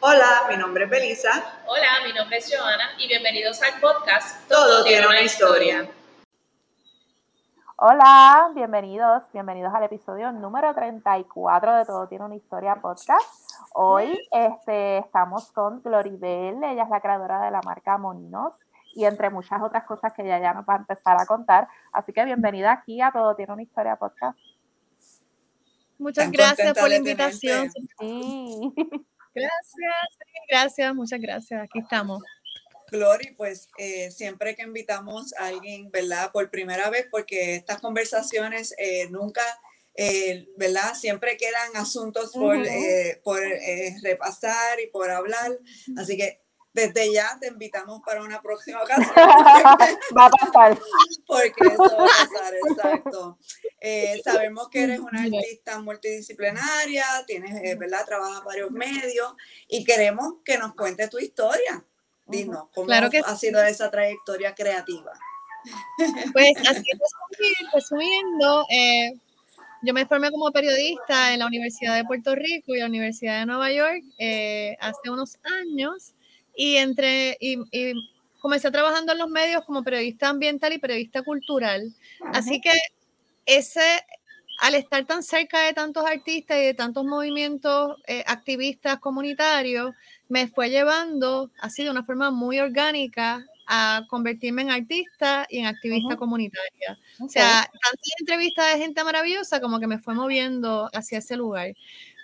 Hola, mi nombre es Belisa. Hola, mi nombre es Joana y bienvenidos al podcast Todo, tiene una historia. Hola, bienvenidos, bienvenidos al episodio número 34 de Todo tiene una historia podcast. Hoy este, estamos con Gloribel, ella es la creadora de la marca Moninos y entre muchas otras cosas que ella ya nos va a empezar a contar. Así que bienvenida aquí a Todo tiene una historia podcast. Muchas gracias por la invitación. Gracias, gracias, muchas gracias. Aquí estamos. Glory, pues eh, siempre que invitamos a alguien, ¿verdad? Por primera vez, porque estas conversaciones eh, nunca, eh, ¿verdad? Siempre quedan asuntos por, por repasar y por hablar. Así que desde ya te invitamos para una próxima ocasión. va a pasar. Porque eso va a pasar, exacto. Eh, sabemos que eres una artista multidisciplinaria, tienes, eh, ¿verdad? Trabajas varios medios y queremos que nos cuentes tu historia. Dinos, ¿cómo ha sido esa trayectoria creativa? Pues así resumiendo, eh, yo me formé como periodista en la Universidad de Puerto Rico y la Universidad de Nueva York hace unos años y entre y, comencé trabajando en los medios como periodista ambiental y periodista cultural. Así que ese, al estar tan cerca de tantos artistas y de tantos movimientos eh, activistas comunitarios, me fue llevando así de una forma muy orgánica a convertirme en artista y en activista comunitaria. O sea, tantas entrevistas de gente maravillosa como que me fue moviendo hacia ese lugar.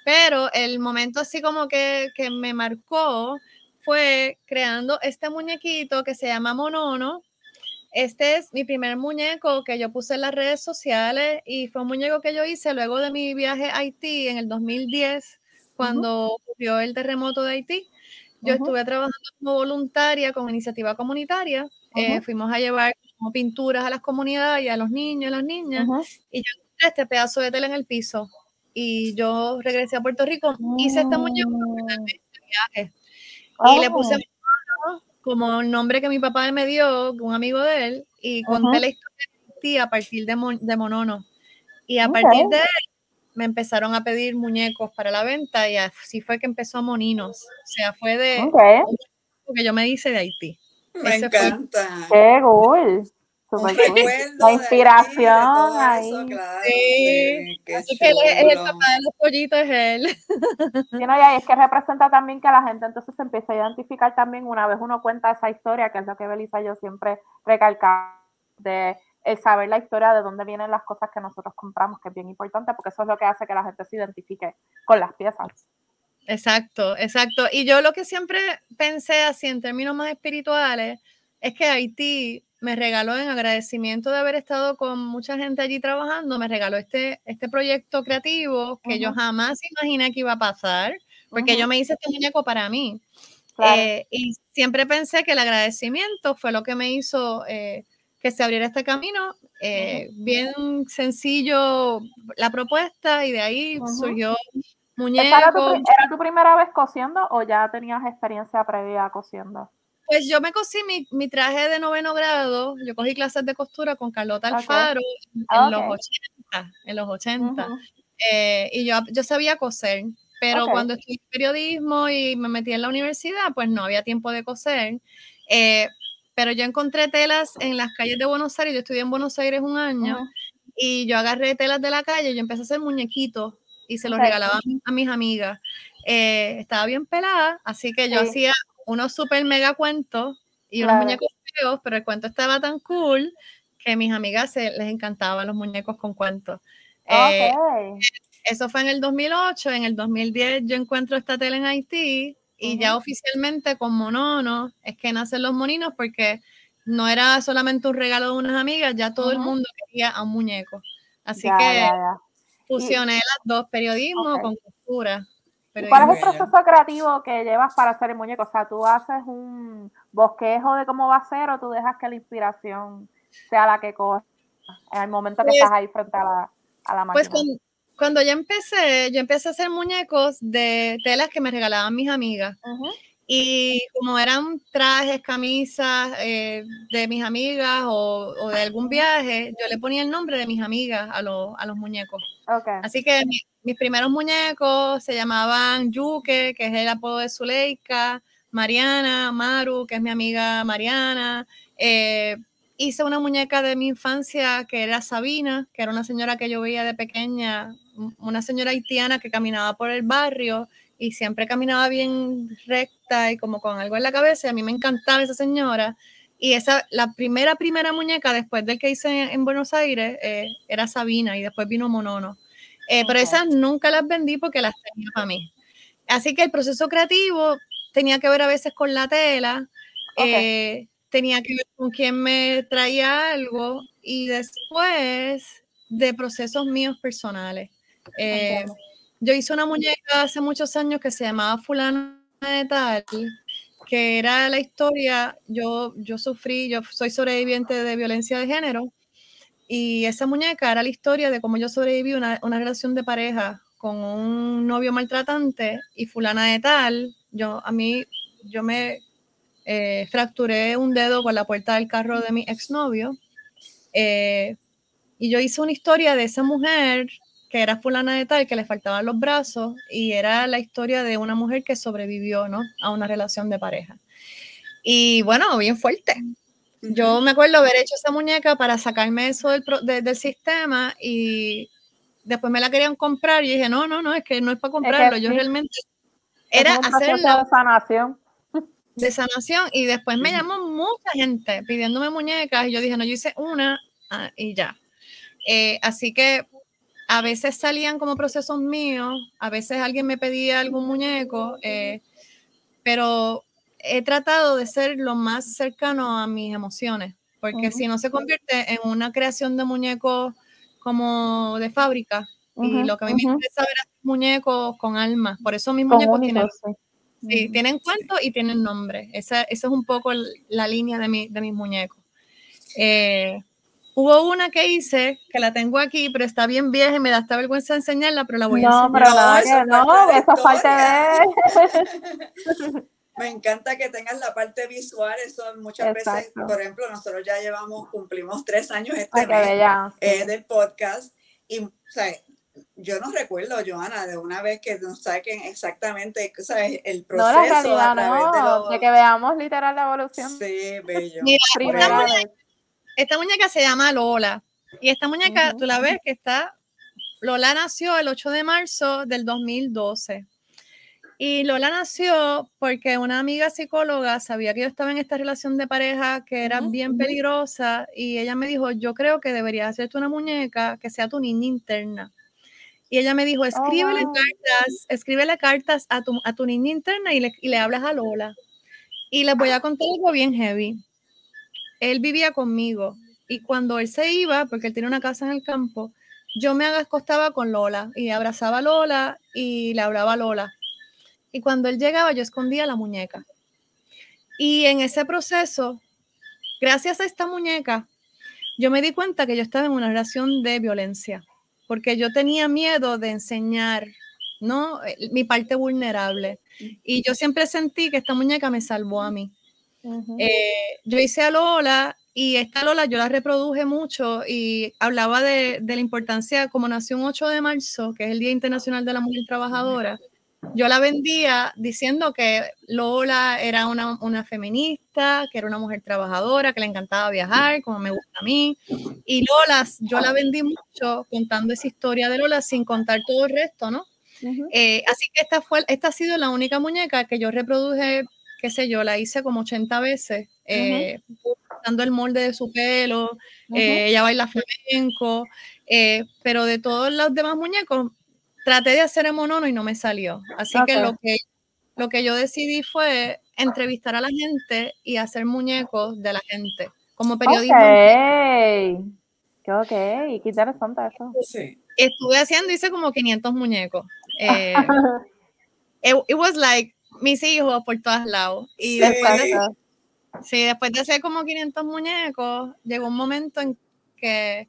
Pero el momento así como que, que me marcó fue creando este muñequito que se llama Monono. Este es mi primer muñeco que yo puse en las redes sociales y fue un muñeco que yo hice luego de mi viaje a Haití en el 2010, cuando ocurrió el terremoto de Haití. Yo estuve trabajando como voluntaria con iniciativa comunitaria. Eh, fuimos a llevar como pinturas a las comunidades y a los niños y las niñas. Y yo encontré este pedazo de tela en el piso. Y yo regresé a Puerto Rico, hice este muñeco este viaje. Y le puse oh. como el nombre que mi papá me dio, un amigo de él, y conté la historia de ti a partir de, de Monono. Y a partir de él me empezaron a pedir muñecos para la venta y así fue que empezó a Moninos. O sea, fue de que yo me hice de Haití. Me encanta. Qué cool. La inspiración ahí. sí, Así que es el papá de los pollitos, es él. Sí, no, y es que representa también que la gente entonces se empieza a identificar también una vez uno cuenta esa historia, que es lo que Belisa y yo siempre recalcamos, de saber la historia de dónde vienen las cosas que nosotros compramos, que es bien importante, porque eso es lo que hace que la gente se identifique con las piezas. Exacto, exacto. Y yo lo que siempre pensé así en términos más espirituales es que Haití me regaló en agradecimiento de haber estado con mucha gente allí trabajando, me regaló este, este proyecto creativo que yo jamás imaginé que iba a pasar, porque yo me hice este muñeco para mí. Eh, y siempre pensé que el agradecimiento fue lo que me hizo eh, que se abriera este camino. Eh, bien sencillo la propuesta y de ahí surgió muñeco. ¿Era tu, ¿Era tu primera vez cosiendo o ya tenías experiencia previa cosiendo? Pues yo me cosí mi, mi, traje de noveno grado, yo cogí clases de costura con Carlota Alfaro en, los 80, en los 80, eh, y yo, yo sabía coser, pero cuando estudié periodismo y me metí en la universidad, pues no había tiempo de coser, eh, pero yo encontré telas en las calles de Buenos Aires, yo estudié en Buenos Aires un año, y yo agarré telas de la calle, y yo empecé a hacer muñequitos, y se los regalaba a, mis amigas. Eh, estaba bien pelada, así que yo hacía unos super mega cuentos y unos muñecos feos, pero el cuento estaba tan cool que a mis amigas se, les encantaban los muñecos con cuentos. Eh, eso fue en el 2008, en el 2010 yo encuentro esta tele en Haití y ya oficialmente con Monono es que nacen los moninos porque no era solamente un regalo de unas amigas, ya todo el mundo quería a un muñeco. Así que fusioné las dos, periodismo con cultura. ¿Cuál es el proceso creativo que llevas para hacer el muñeco? O sea, ¿tú haces un bosquejo de cómo va a ser o tú dejas que la inspiración sea la que coge en el momento que pues estás ahí frente a la, a pues máquina? Pues cuando, yo empecé, yo empecé a hacer muñecos de telas que me regalaban mis amigas. Y como eran trajes, camisas eh, de mis amigas o, o, de algún viaje, yo le ponía el nombre de mis amigas a, a los muñecos. Así que mis primeros muñecos se llamaban Yuke, que es el apodo de Zuleika, Mariana, Maru, que es mi amiga Mariana. Eh, hice una muñeca de mi infancia que era Sabina, que era una señora que yo veía de pequeña, una señora haitiana que caminaba por el barrio y siempre caminaba bien recta y como con algo en la cabeza. A mí me encantaba esa señora. Y esa, la primera, primera muñeca después del que hice en, Buenos Aires eh, era Sabina y después vino Monono. Eh, pero esas nunca las vendí porque las tenía para mí. Así que el proceso creativo tenía que ver a veces con la tela, eh, tenía que ver con quién me traía algo y después de procesos míos personales. yo hice una muñeca hace muchos años que se llamaba Fulano de Tal, que era la historia, yo, yo sufrí, yo soy sobreviviente de violencia de género, y esa muñeca era la historia de cómo yo sobreviví una, una relación de pareja con un novio maltratante y fulana de tal, yo a mí, yo me eh, fracturé un dedo con la puerta del carro de mi exnovio, eh, y yo hice una historia de esa mujer que era fulana de tal, que le faltaban los brazos, y era la historia de una mujer que sobrevivió, ¿no? A una relación de pareja. Y bueno, bien fuerte. Yo me acuerdo haber hecho esa muñeca para sacarme eso del, del sistema y después me la querían comprar y dije, no, no, no, es que no es para comprarlo, yo realmente era hacer de sanación. De sanación y después me llamó mucha gente pidiéndome muñecas y yo dije, no, yo hice una ah, y ya. Eh, así que a veces salían como procesos míos, a veces alguien me pedía algún muñeco, eh, pero he tratado de ser lo más cercano a mis emociones, porque si no se convierte en una creación de muñecos como de fábrica, y lo que a mí me interesa ver es muñecos con alma, por eso mis muñecos tienen, sí, tienen cuentos y tienen nombre, esa, esa, es un poco la línea de, mi, de mis muñecos. Eh, Hubo una que hice, que la tengo aquí, pero está bien vieja y me da esta vergüenza enseñarla, pero la voy a enseñar. No, pero nada que no, eso es parte de... me encanta que tengas la parte visual, eso muchas veces, por ejemplo, nosotros ya llevamos, cumplimos tres años este mes eh, del podcast y, o sea, yo no recuerdo, Joana, de una vez que nos saquen exactamente ¿sabes? el proceso no, la realidad, a través no, de, los... de que veamos literal la evolución. Sí, bello. Mira, esta muñeca se llama Lola. Y esta muñeca, tú la ves que está, Lola nació el 8 de marzo del 2012. Y Lola nació porque una amiga psicóloga sabía que yo estaba en esta relación de pareja que era bien peligrosa y ella me dijo, yo creo que deberías hacerte una muñeca que sea tu niña interna. Y ella me dijo, oh, escríbele cartas, escríbele cartas a tu, a tu niña interna y le, y le hablas a Lola. Y les voy a contar algo bien heavy él vivía conmigo y cuando él se iba, porque él tiene una casa en el campo, yo me acostaba con Lola y abrazaba a Lola y le hablaba a Lola. Y cuando él llegaba, yo escondía la muñeca. Y en ese proceso, gracias a esta muñeca, yo me di cuenta que yo estaba en una relación de violencia, porque yo tenía miedo de enseñar, ¿no? Mi parte vulnerable. Y yo siempre sentí que esta muñeca me salvó a mí. Eh, yo hice a Lola y esta Lola yo la reproduje mucho y hablaba de, la importancia, como nació un 8 de marzo, que es el Día Internacional de la Mujer Trabajadora, yo la vendía diciendo que Lola era una, una, feminista, que era una mujer trabajadora, que le encantaba viajar, como me gusta a mí. Y Lola, yo la vendí mucho contando esa historia de Lola sin contar todo el resto, ¿no? Eh, así que esta, fue, esta ha sido la única muñeca que yo reproduje qué sé yo, la hice como 80 veces, eh, usando el molde de su pelo, eh, ella baila flamenco, eh, pero de todos los demás muñecos, traté de hacer el monono y no me salió. Así que, lo que lo que yo decidí fue entrevistar a la gente y hacer muñecos de la gente, como periodismo. Ok, ok, qué interesante eso. Sí. Estuve haciendo, hice como 500 muñecos. it was like mis hijos por todos lados. Y después, de, sí, después de hacer como 500 muñecos, llegó un momento en que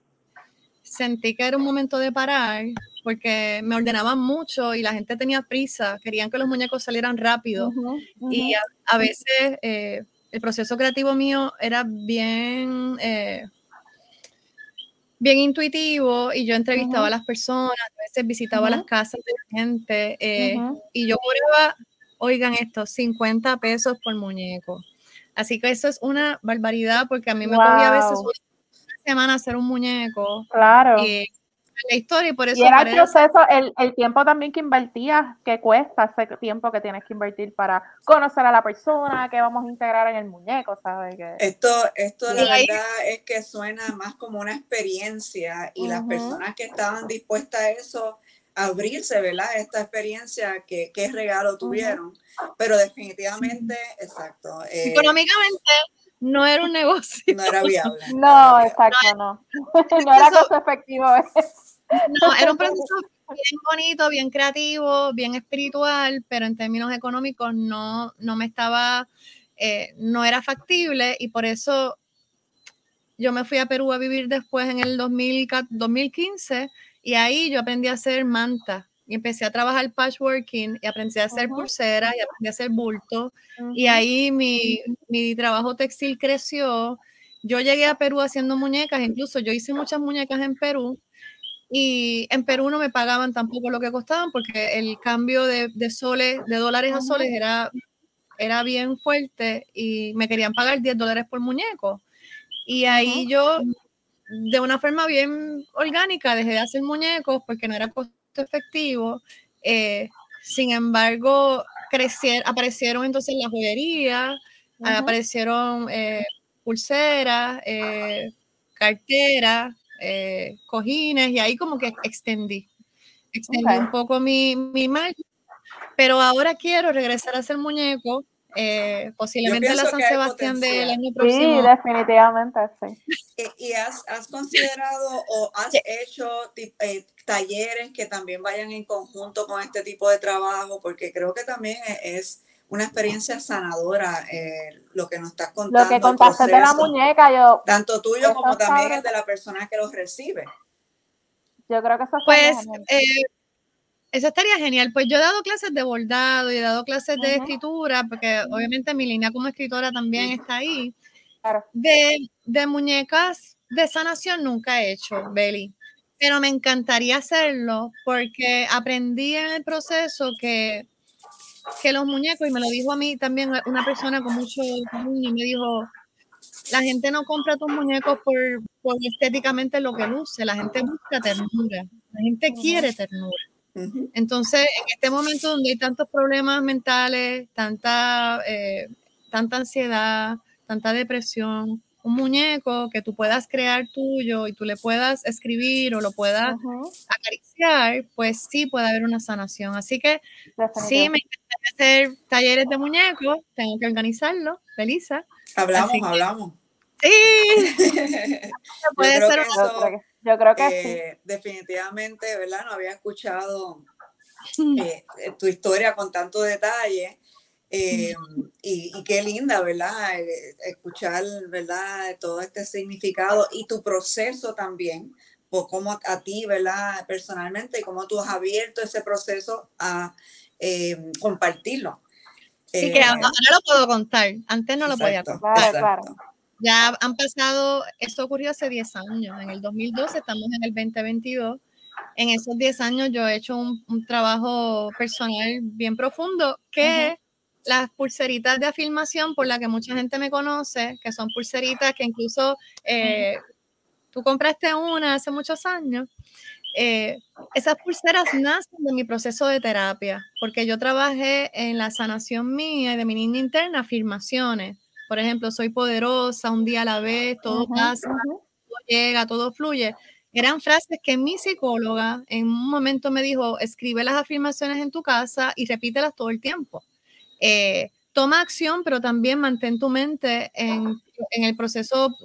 sentí que era un momento de parar porque me ordenaban mucho y la gente tenía prisa, querían que los muñecos salieran rápido. Y a, veces eh, el proceso creativo mío era bien, eh, bien intuitivo y yo entrevistaba a las personas, a veces visitaba las casas de la gente eh, y yo cobraba, oigan esto, 50 pesos por muñeco. Así que eso es una barbaridad porque a mí me cogía a veces una semana hacer un muñeco. Claro. Y, la historia y por eso... Y era el proceso, el, el, tiempo también que invertías, que cuesta ese tiempo que tienes que invertir para conocer a la persona que vamos a integrar en el muñeco, ¿sabes? Que... Esto, esto la verdad es que suena más como una experiencia y las personas que estaban dispuestas a eso, a abrirse, ¿verdad? Esta experiencia, que qué regalo tuvieron. Pero definitivamente, exacto. Eh, Económicamente no era un negocio. No era viable. No, exacto, no. No, era costo efectivo. No, era un proceso bien bonito, bien creativo, bien espiritual, pero en términos económicos no, no me estaba, eh, no era factible y por eso yo me fui a Perú a vivir después en el 2015 y ahí yo aprendí a hacer manta y empecé a trabajar patchworking y aprendí a hacer pulseras y aprendí a hacer bulto y ahí mi, mi trabajo textil creció. Yo llegué a Perú haciendo muñecas, incluso yo hice muchas muñecas en Perú y en Perú no me pagaban tampoco lo que costaban porque el cambio de, de soles, de dólares a soles era, era bien fuerte y me querían pagar 10 dólares por muñeco. Y ahí yo, de una forma bien orgánica, dejé de hacer muñecos porque no era costo efectivo. Eh, sin embargo, crecieron, aparecieron entonces las joyerías, aparecieron eh, pulseras, eh, carteras, eh, cojines y ahí como que extendí, extendí un poco mi, mi pero ahora quiero regresar a hacer muñeco, eh, posiblemente la San Sebastián del año próximo. Sí, definitivamente, sí. ¿Y, has, has, considerado o has hecho eh, talleres que también vayan en conjunto con este tipo de trabajo? Porque creo que también es una experiencia sanadora eh, lo que nos estás contando. Lo que contaste de la muñeca, yo. Tanto tuyo como también el de la persona que los recibe. Yo creo que eso Pues, eh, eso estaría genial. Pues yo he dado clases de bordado y he dado clases de escritura, porque obviamente mi línea como escritora también está ahí. De, de muñecas de sanación nunca he hecho, Beli pero me encantaría hacerlo porque aprendí en el proceso que que los muñecos, y me lo dijo a mí también una persona con mucho cariño, me dijo, la gente no compra tus muñecos por, por, estéticamente lo que luce, la gente busca ternura, la gente quiere ternura. Entonces, en este momento donde hay tantos problemas mentales, tanta, eh, tanta ansiedad, tanta depresión, un muñeco que tú puedas crear tuyo y tú le puedas escribir o lo puedas acariciar, pues sí puede haber una sanación. Así que sí, me encantaría hacer talleres de muñecos, tengo que organizarlo, Felisa. Hablamos, hablamos. Sí. puede yo, creo ser que yo creo que eh, sí. Definitivamente, ¿verdad? No había escuchado eh, tu historia con tanto detalle. Eh, y, qué linda, ¿verdad? Eh, escuchar, ¿verdad? Todo este significado y tu proceso también, por cómo a, ti, ¿verdad? Personalmente, y cómo tú has abierto ese proceso a eh, compartirlo. Sí, que ahora, lo puedo contar, antes no lo podía contar. Ya han pasado, esto ocurrió hace 10 años, en el 2012, estamos en el 2022. En esos 10 años yo he hecho un, trabajo personal bien profundo que las pulseritas de afirmación por la que mucha gente me conoce, que son pulseritas que incluso eh, tú compraste una hace muchos años. Eh, esas pulseras nacen de mi proceso de terapia, porque yo trabajé en la sanación mía y de mi niña interna afirmaciones. Por ejemplo, soy poderosa, un día a la vez, todo pasa, todo llega, todo fluye. Eran frases que mi psicóloga en un momento me dijo, escribe las afirmaciones en tu casa y repítelas todo el tiempo. Eh, toma acción, pero también mantén tu mente en, el proceso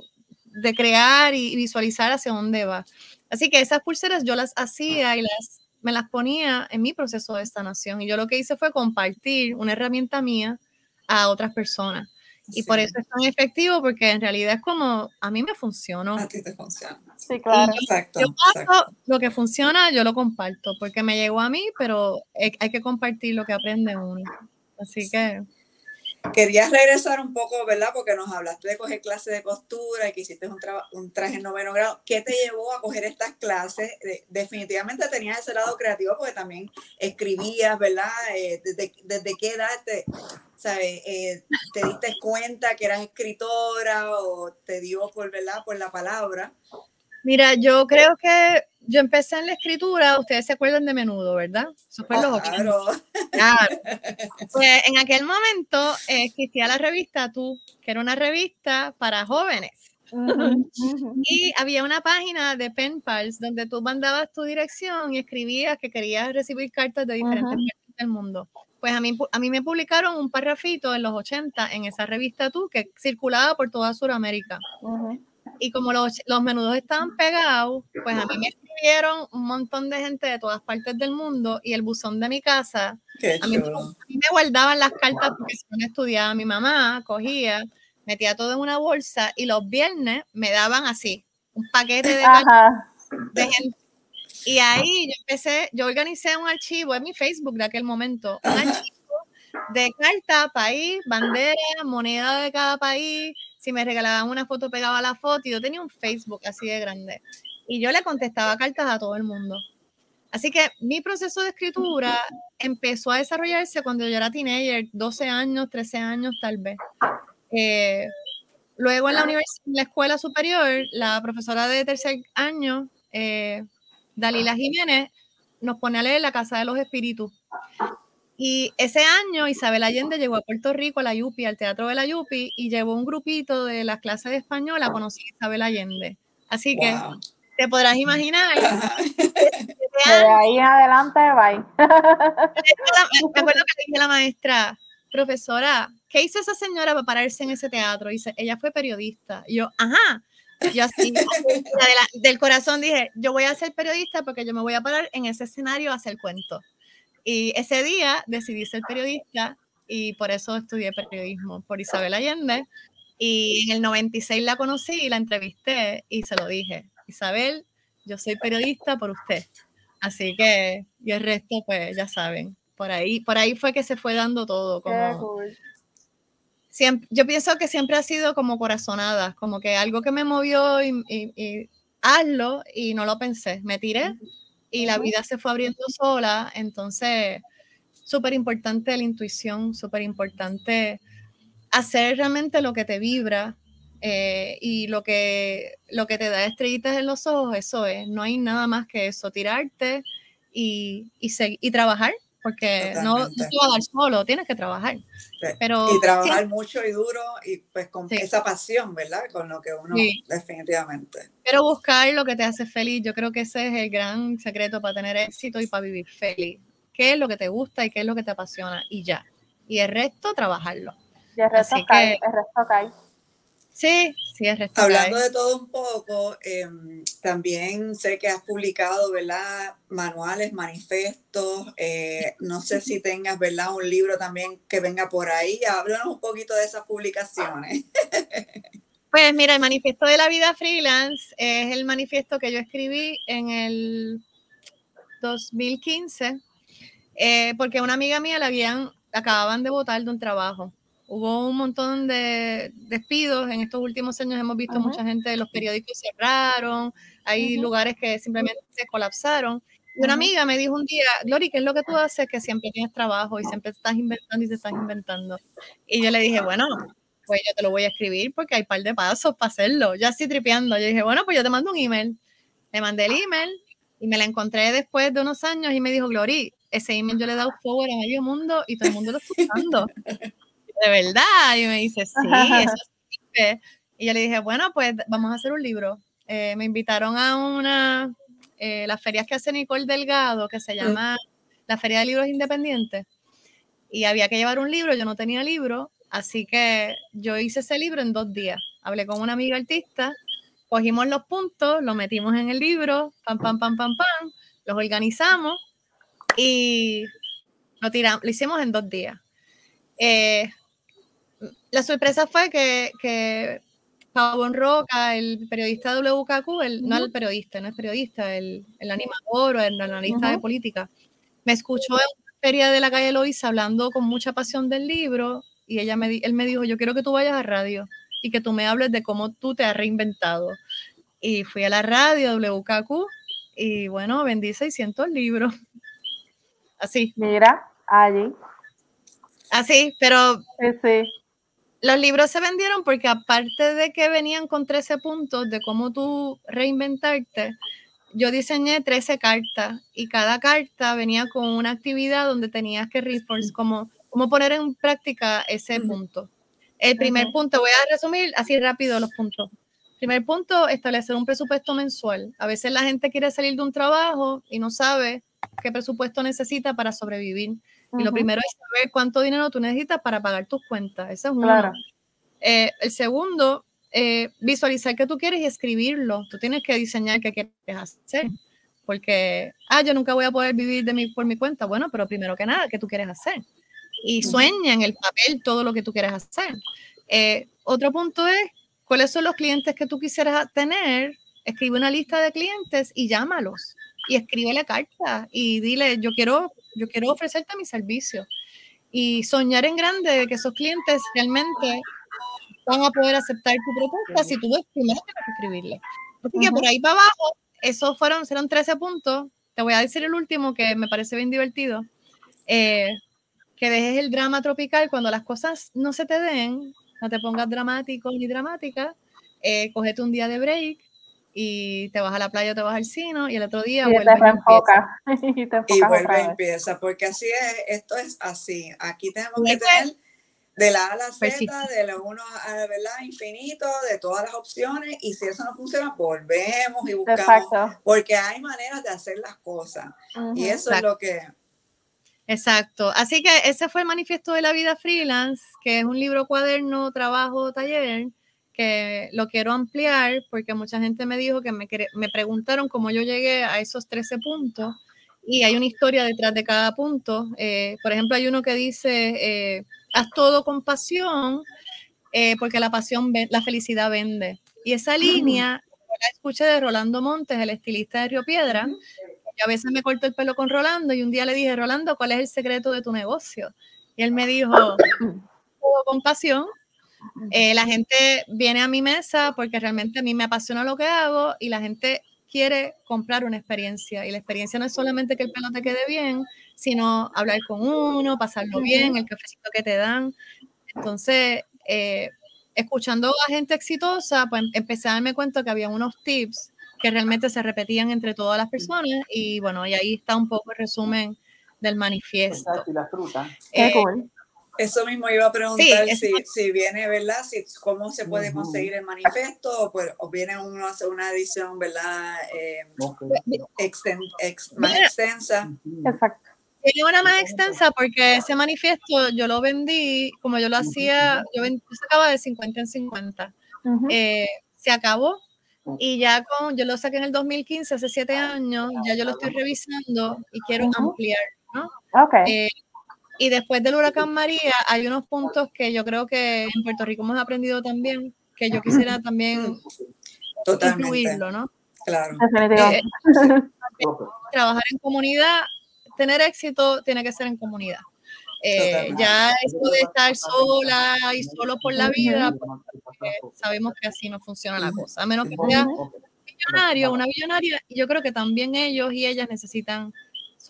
de crear y visualizar hacia dónde va. Así que esas pulseras yo las hacía y las, me las ponía en mi proceso de sanación. Y yo lo que hice fue compartir una herramienta mía a otras personas. Y por eso es tan efectivo, porque en realidad es como, a mí me funcionó. A ti te funciona. Sí, claro. exacto, lo que funciona, yo lo comparto, porque me llegó a mí, pero hay que compartir lo que aprende uno. Así que. Querías regresar un poco, ¿verdad? Porque nos hablaste de coger clases de costura y que hiciste un, un traje en noveno grado. ¿Qué te llevó a coger estas clases? definitivamente tenías ese lado creativo porque también escribías, ¿verdad? Eh, desde, ¿Desde qué edad te, ¿sabes? Eh, te diste cuenta que eras escritora o te dio por, ¿verdad? por la palabra? Mira, yo creo que yo empecé en la escritura, ustedes se acuerdan de menudo, ¿verdad? Eso fue en los claro. Claro. Pues en aquel momento eh, existía la revista Tú, que era una revista para jóvenes. Y había una página de pen pals donde tú mandabas tu dirección y escribías que querías recibir cartas de diferentes partes del mundo. Pues a mí, a mí me publicaron un parrafito en los 80 en esa revista Tú que circulaba por toda Sudamérica. Y como los, los menudos estaban pegados, pues a mí me escribieron un montón de gente de todas partes del mundo y el buzón de mi casa, a mí, me guardaban las cartas porque si no estudiaba mi mamá, cogía, metía todo en una bolsa y los viernes me daban así, un paquete de, de gente. Y ahí yo empecé, yo organicé un archivo en mi Facebook de aquel momento, un archivo de carta, país, bandera, moneda de cada país, si me regalaban una foto, pegaba la foto y yo tenía un Facebook así de grande. Y yo le contestaba cartas a todo el mundo. Así que mi proceso de escritura empezó a desarrollarse cuando yo era teenager, 12 años, 13 años tal vez. Eh, luego en la, universidad, la escuela superior, la profesora de tercer año, eh, Dalila Jiménez, nos pone a leer La Casa de los Espíritus. Y ese año Isabel Allende llegó a Puerto Rico, a la Yupi, al Teatro de la Yupi, y llevó un grupito de las clases de español a conocer a Isabel Allende. Así que te podrás imaginar. de ahí en adelante, bye. Me acuerdo que le dije a la maestra, profesora, ¿qué hizo esa señora para pararse en ese teatro? dice, ella fue periodista. Y yo, ajá. Yo así, del corazón dije, yo voy a ser periodista porque yo me voy a parar en ese escenario a hacer cuento. Y ese día decidí ser periodista y por eso estudié periodismo por Isabel Allende. Y en el 96 la conocí y la entrevisté y se lo dije, Isabel, yo soy periodista por usted. Así que, y el resto, pues ya saben, por ahí, por ahí fue que se fue dando todo. Como, siempre, yo pienso que siempre ha sido como corazonada, como que algo que me movió y, y hazlo y no lo pensé, me tiré y la vida se fue abriendo sola, entonces súper importante la intuición, súper importante hacer realmente lo que te vibra eh, y lo que, lo que te da estrellitas en los ojos, eso es, no hay nada más que eso, tirarte y, y, y trabajar, porque no, te va a dar solo, tienes que trabajar. Pero, y trabajar mucho y duro y pues con esa pasión, ¿verdad? Con lo que uno definitivamente. Pero buscar lo que te hace feliz, yo creo que ese es el gran secreto para tener éxito y para vivir feliz. ¿Qué es lo que te gusta y qué es lo que te apasiona? Y ya. Y el resto, trabajarlo. Y el resto cae, el resto cae. Sí, sí, es resto Hablando de todo un poco, em, también sé que has publicado, ¿verdad? Manuales, manifestos. Eh, no sé si tengas, ¿verdad? Un libro también que venga por ahí. Háblanos un poquito de esas publicaciones. Pues mira, el manifiesto de la vida freelance es el manifiesto que yo escribí en el 2015, eh, porque una amiga mía la habían, acababan de votar de un trabajo hubo un montón de despidos. En estos últimos años hemos visto mucha gente, los periódicos cerraron, hay lugares que simplemente se colapsaron. Y una amiga me dijo un día, Glory, ¿qué es lo que tú haces? Que siempre tienes trabajo y siempre estás inventando y te estás inventando. Y yo le dije, bueno, pues yo te lo voy a escribir porque hay par de pasos para hacerlo. Ya estoy tripeando. Yo dije, bueno, pues yo te mando un email. Le mandé el email y me la encontré después de unos años y me dijo, Glory, ese email yo le he dado forward a medio mundo y todo el mundo lo está usando de verdad. Y me dice, sí, eso sirve. Y yo le dije, bueno, pues vamos a hacer un libro. Eh, me invitaron a una, eh, las ferias que hace Nicole Delgado, que se llama la Feria de Libros Independientes. Y había que llevar un libro, yo no tenía libro, así que yo hice ese libro en dos días. Hablé con una amiga artista, cogimos los puntos, los metimos en el libro, pam, pam, pam, pam, pam, los organizamos y lo tiramos, lo hicimos en dos días. Eh, la sorpresa fue que, que Pabón Roca, el periodista de WKQ, el, no el periodista, no es periodista, el, el animador o el analista de política, me escuchó en una feria de la calle Loisa hablando con mucha pasión del libro y ella me, él me dijo, yo quiero que tú vayas a radio y que tú me hables de cómo tú te has reinventado. Y fui a la radio WKQ y bueno, vendí 600 libros. Así. Mira, allí. Así, pero Sí, sí. Los libros se vendieron porque aparte de que venían con 13 puntos de cómo tú reinventarte, yo diseñé 13 cartas y cada carta venía con una actividad donde tenías que reinforce, como, como poner en práctica ese punto. El primer punto, voy a resumir así rápido los puntos. Primer punto, establecer un presupuesto mensual. A veces la gente quiere salir de un trabajo y no sabe qué presupuesto necesita para sobrevivir. Y lo primero es saber cuánto dinero tú necesitas para pagar tus cuentas. Ese es uno. Claro. Eh, el segundo, eh, visualizar qué tú quieres y escribirlo. Tú tienes que diseñar qué quieres hacer. Porque, ah, yo nunca voy a poder vivir de mi, por mi cuenta. Bueno, pero primero que nada, ¿qué tú quieres hacer? Y sueña en el papel todo lo que tú quieres hacer. Eh, otro punto es, ¿cuáles son los clientes que tú quisieras tener? Escribe una lista de clientes y llámalos. Y escríbele carta y dile, yo quiero, yo quiero ofrecerte mi servicio. Y soñar en grande de que esos clientes realmente van a poder aceptar tu propuesta si tú ves primero tienes que escribirle. Así que por ahí para abajo, esos fueron, serán 13 puntos. Te voy a decir el último que me parece bien divertido. Eh, que dejes el drama tropical cuando las cosas no se te den, no te pongas dramático ni dramática, eh, cógete un día de break y te vas a la playa o te vas al cine y el otro día Y te vuelves y. Y te Y vuelve y empieza, porque así es, esto es así. Aquí tenemos que Vuelve. tener de la A a la Z, Persiste. de la 1 a ¿verdad? infinito, de todas las opciones, y si eso no funciona, volvemos y buscamos, Exacto. porque hay maneras de hacer las cosas, y eso es lo que... Exacto. Así que ese fue el manifiesto de la vida freelance, que es un libro cuaderno, trabajo, taller, que lo quiero ampliar porque mucha gente me dijo que me, me preguntaron cómo yo llegué a esos 13 puntos y hay una historia detrás de cada punto. Eh, por ejemplo, hay uno que dice, eh, haz todo con pasión eh, porque la pasión, la felicidad vende. Y esa línea yo la escuché de Rolando Montes, el estilista de Río Piedra. Yo a veces me corto el pelo con Rolando y un día le dije, Rolando, ¿cuál es el secreto de tu negocio? Y él me dijo, todo con pasión. Eh, la gente viene a mi mesa porque realmente a mí me apasiona lo que hago y la gente quiere comprar una experiencia. Y la experiencia no es solamente que el pelo te quede bien, sino hablar con uno, pasarlo bien, el cafecito que te dan. Entonces, eh, escuchando a gente exitosa, pues empecé a darme cuenta que había unos tips que realmente se repetían entre todas las personas y bueno, y ahí está un poco el resumen del manifiesto. Qué Eh, cool. Eso mismo iba a preguntar si, si viene, ¿verdad? Si, ¿Cómo se puede conseguir el manifiesto? O, pues, o viene uno a hacer una edición, ¿verdad? Eh, exten- ex- más Mira. extensa. Exacto. Tiene una más extensa porque ese manifiesto yo lo vendí, como yo lo hacía, yo, ven- yo sacaba de 50 en 50. Ujú. Eh, se acabó y ya con, yo lo saqué en el 2015, hace siete años, ya yo lo estoy revisando y quiero ampliar, ¿no? Ok. Eh, y después del huracán María hay unos puntos que yo creo que en Puerto Rico hemos aprendido también, que yo quisiera también Totalmente. incluirlo, ¿no? Claro. Definitivamente. trabajar en comunidad, tener éxito tiene que ser en comunidad. Eh, ya eso de estar sola y solo por la vida, pues, sabemos que así no funciona la cosa. A menos que sea un millonario, una millonaria, yo creo que también ellos y ellas necesitan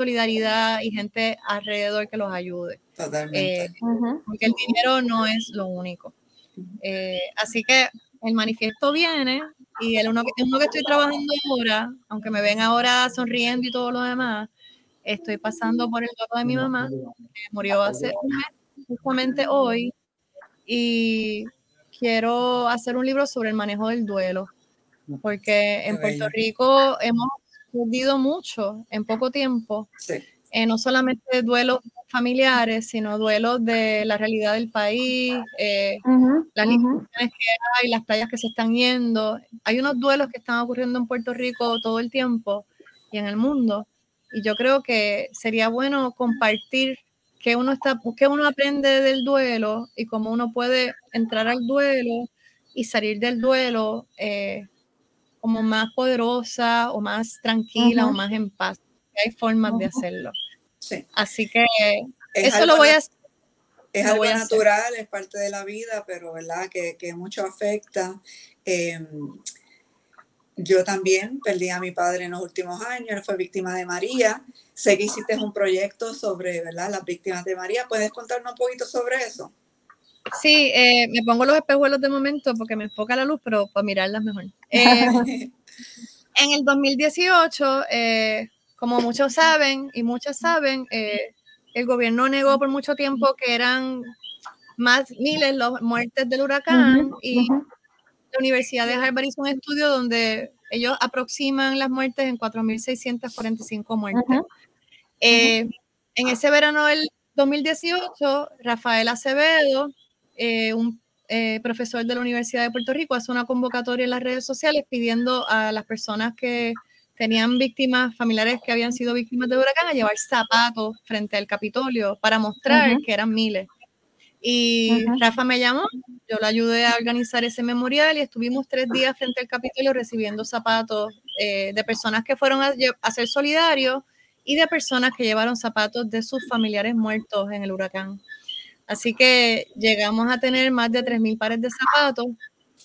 solidaridad y gente alrededor que los ayude. Totalmente. Eh, porque el dinero no es lo único. Eh, así que el manifiesto viene y el uno, que- uno que estoy trabajando ahora, aunque me ven ahora sonriendo y todo lo demás, estoy pasando por el duelo de mi mamá, que murió hace un mes, justamente hoy, y quiero hacer un libro sobre el manejo del duelo, porque en Puerto. Rico hemos perdido mucho en poco tiempo Sí. eh, no solamente duelos familiares, sino duelos de la realidad del país, eh, las que hay, las playas que se están yendo. Hay unos duelos que están ocurriendo en Puerto Rico todo el tiempo y en el mundo. Y yo creo que sería bueno compartir qué uno, está, qué uno aprende del duelo y cómo uno puede entrar al duelo y salir del duelo eh, como más poderosa o más tranquila o más en paz. Hay formas de hacerlo. Sí. Así que Es eso algo lo voy a hacer. es algo natural, es parte de la vida, pero verdad que, que mucho afecta. Em, yo también perdí a mi padre en los últimos años, él fue víctima de María. Sé que hiciste un proyecto sobre ¿verdad? las víctimas de María. ¿Puedes contarnos un poquito sobre eso? Sí, eh, me pongo los espejuelos de momento porque me enfoca la luz, pero para mirarlas mejor. Eh, en el 2018, eh, como muchos saben y muchas saben, el gobierno negó por mucho tiempo que eran más miles las muertes del huracán y la Universidad de Harvard hizo un estudio donde ellos aproximan las muertes en 4.645 muertes. en ese verano del 2018, Rafael Acevedo, eh, un eh, profesor de la Universidad de Puerto Rico hace una convocatoria en las redes sociales pidiendo a las personas que tenían víctimas, familiares que habían sido víctimas de huracán, a llevar zapatos frente al Capitolio para mostrar que eran miles. Y Rafa me llamó, yo le ayudé a organizar ese memorial y estuvimos tres días frente al Capitolio recibiendo zapatos eh, de personas que fueron a, a, ser solidarios y de personas que llevaron zapatos de sus familiares muertos en el huracán. Así que llegamos a tener más de 3.000 pares de zapatos.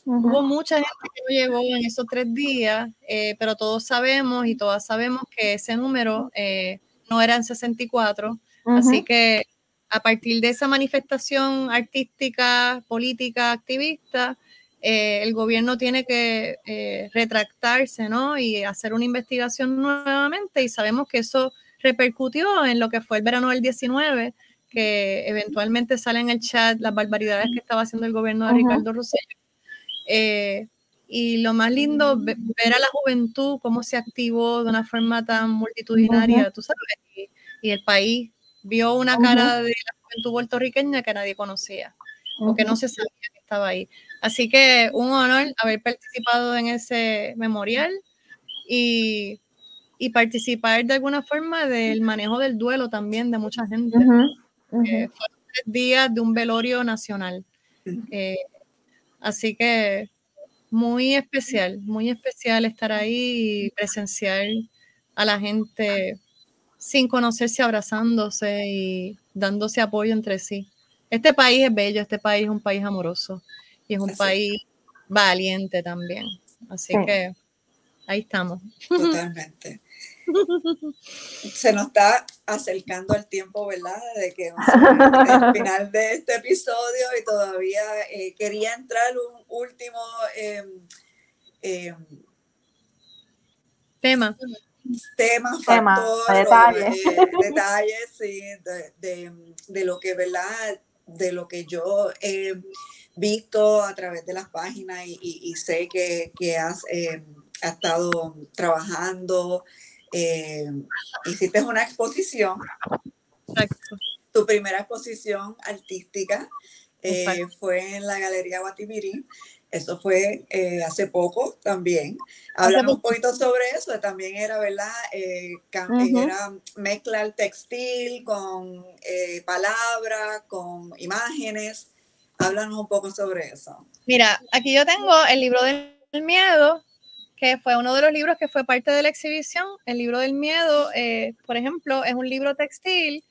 Hubo mucha gente que no llegó en esos tres días, eh, pero todos sabemos y todas sabemos que ese número eh, no eran 64. Así que a partir de esa manifestación artística, política, activista, eh, el gobierno tiene que retractarse ¿no? y hacer una investigación nuevamente y sabemos que eso repercutió en lo que fue el verano del 19, que eventualmente sale en el chat las barbaridades que estaba haciendo el gobierno de Ricardo Rosselló. Eh, y lo más lindo, ver a la juventud cómo se activó de una forma tan multitudinaria, tú sabes, y, el país vio una cara de la juventud puertorriqueña que nadie conocía, o que no se sabía que estaba ahí. Así que un honor haber participado en ese memorial y, y participar de alguna forma del manejo del duelo también de mucha gente. Eh, fueron tres días de un velorio nacional. Eh, así que muy especial, muy especial estar ahí y presenciar a la gente sin conocerse, abrazándose y dándose apoyo entre sí. Este país es bello, este país es un país amoroso y es un país valiente también. Así que ahí estamos. Totalmente. Se nos está acercando el tiempo, ¿verdad? De que el final de este episodio y todavía eh, quería entrar un último em, em, tema. Tema, factor, detalles, detalles sí, de, lo que, ¿verdad? De lo que yo he visto a través de las páginas y, sé que, que has, em, has estado trabajando eh, hiciste una exposición, tu primera exposición artística eh, fue en la Galería Guatimirí. Eso fue eh, hace poco también. Hablamos un poquito sobre eso. También era, ¿verdad? Era mezclar textil con palabras, con imágenes. Háblanos un poco sobre eso. Mira, aquí yo tengo el libro del miedo, que fue uno de los libros que fue parte de la exhibición. El libro del miedo, eh, por ejemplo, es un libro textil.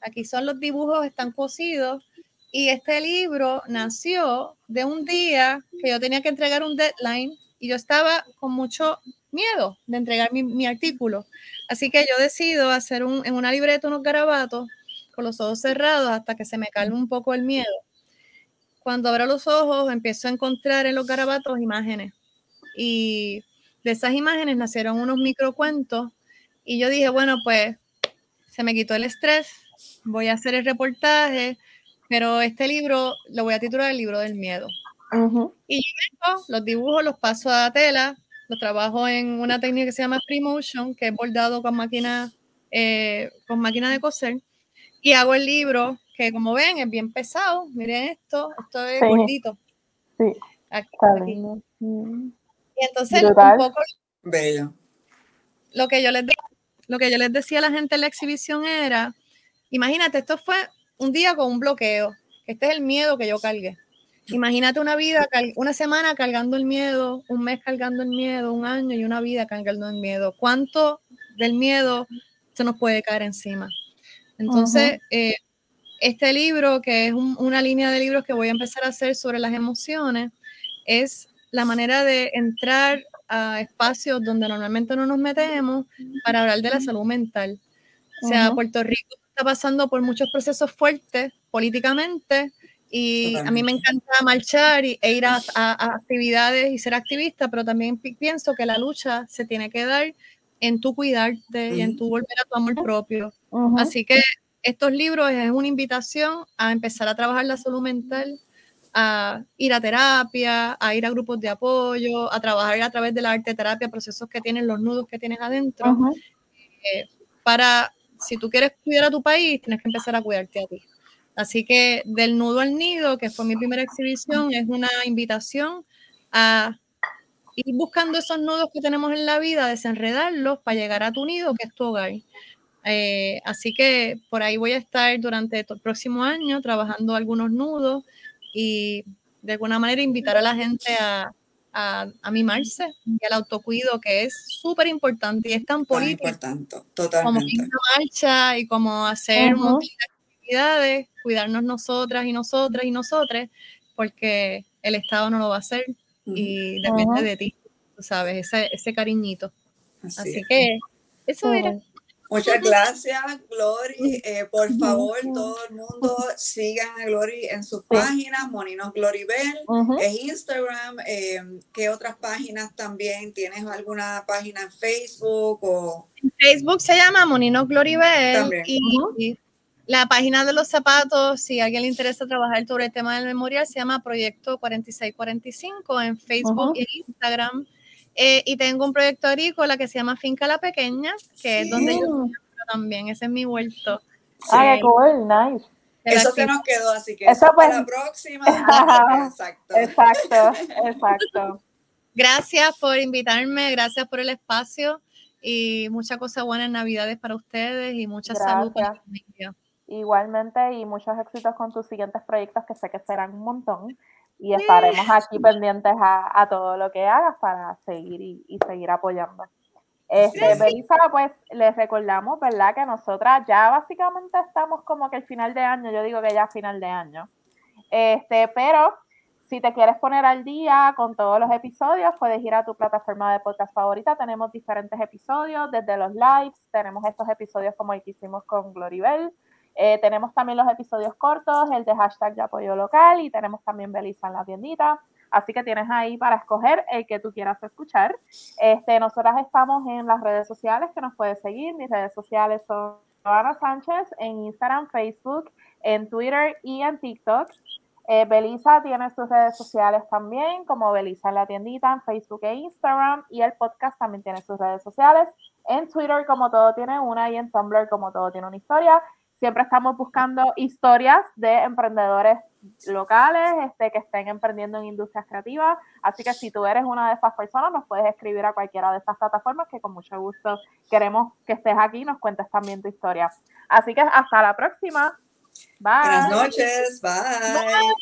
Aquí son los dibujos, están cosidos. Y este libro nació de un día que yo tenía que entregar un deadline y yo estaba con mucho miedo de entregar mi, artículo. Así que yo decido hacer un, en una libreta unos garabatos con los ojos cerrados hasta que se me calme un poco el miedo. Cuando abro los ojos, empiezo a encontrar en los garabatos imágenes y de esas imágenes nacieron unos microcuentos y yo dije, bueno, pues se me quitó el estrés, voy a hacer el reportaje, pero este libro lo voy a titular el libro del miedo. Y yo los dibujos los paso a tela, los trabajo en una técnica que se llama Premotion, que es bordado con máquina, eh, con máquina de coser, y hago el libro, que como ven es bien pesado, miren esto, esto es gordito. Sí. Aquí, y entonces, un poco. Bello. Lo que, yo les lo que yo les decía a la gente en la exhibición era: imagínate, esto fue un día con un bloqueo, este es el miedo que yo cargué. Imagínate una vida, una semana cargando el miedo, un mes cargando el miedo, un año y una vida cargando el miedo. ¿Cuánto del miedo se nos puede caer encima? Entonces, eh, este libro, que es una línea de libros que voy a empezar a hacer sobre las emociones, es la manera de entrar a espacios donde normalmente no nos metemos para hablar de la salud mental. O sea, Puerto Rico está pasando por muchos procesos fuertes políticamente y a mí me encanta marchar e ir a, actividades y ser activista, pero también pienso que la lucha se tiene que dar en tu cuidarte y en tu volver a tu amor propio. Así que estos libros es una invitación a empezar a trabajar la salud mental, a ir a terapia, a ir a grupos de apoyo, a trabajar a través de la arte terapia, procesos que tienen los nudos que tienes adentro. Eh, para, si tú quieres cuidar a tu país, tienes que empezar a cuidarte a ti. Así que del nudo al nido, que fue mi primera exhibición, es una invitación a ir buscando esos nudos que tenemos en la vida, desenredarlos para llegar a tu nido, que es tu hogar. Eh, así que por ahí voy a estar durante el próximo año trabajando algunos nudos y de alguna manera invitar a la gente a, a, mimarse y al autocuido, que es súper importante y es tan político. Como ir a marcha y como hacer un montón de actividades, cuidarnos nosotras y nosotras y nosotres, porque el Estado no lo va a hacer y depende de ti, tú sabes, ese, ese cariñito. Así, que eso era. Muchas gracias, Glory. Eh, por favor, todo el mundo sigan a Glory en sus páginas, Moninos Glory Bell, es Instagram. Eh, ¿Qué otras páginas también? ¿Tienes alguna página en Facebook? O... En Facebook se llama Moninos Glory Bell. Y, la página de los zapatos, si a alguien le interesa trabajar sobre el tema del memorial, se llama Proyecto 4645 en Facebook y Instagram. Eh, y tengo un proyecto agrícola que se llama Finca La Pequeña, que es donde yo también, ese es mi huerto. Ah, cool, nice. Eso se nos quedó, así que eso para la próxima. exacto. Exacto, exacto. Gracias por invitarme, gracias por el espacio y mucha cosa buena en Navidades para ustedes y mucha salud para la familia. Igualmente y muchos éxitos con tus siguientes proyectos que sé que serán un montón y estaremos aquí pendientes a, todo lo que hagas para seguir y, seguir apoyando. Este, Belisa, pues les recordamos, ¿verdad? Que nosotras ya básicamente estamos como que el final de año, yo digo que ya final de año. Este, pero si te quieres poner al día con todos los episodios, puedes ir a tu plataforma de podcast favorita. Tenemos diferentes episodios, desde los lives, tenemos estos episodios como el que hicimos con Gloribel, eh, tenemos también los episodios cortos, el de hashtag de apoyo local y tenemos también Belisa en la tiendita. Así que tienes ahí para escoger el que tú quieras escuchar. Este, nosotras estamos en las redes sociales que nos puedes seguir. Mis redes sociales son Joana Sánchez en Instagram, Facebook, en Twitter y en TikTok. Eh, Belisa tiene sus redes sociales también, como Belisa en la tiendita, en Facebook e Instagram. Y el podcast también tiene sus redes sociales. En Twitter, como todo tiene una, y en Tumblr, como todo tiene una historia. Siempre estamos buscando historias de emprendedores locales este, que estén emprendiendo en industrias creativas. Así que si tú eres una de esas personas, nos puedes escribir a cualquiera de estas plataformas que con mucho gusto queremos que estés aquí y nos cuentes también tu historia. Así que hasta la próxima. Bye. Buenas noches. Bye.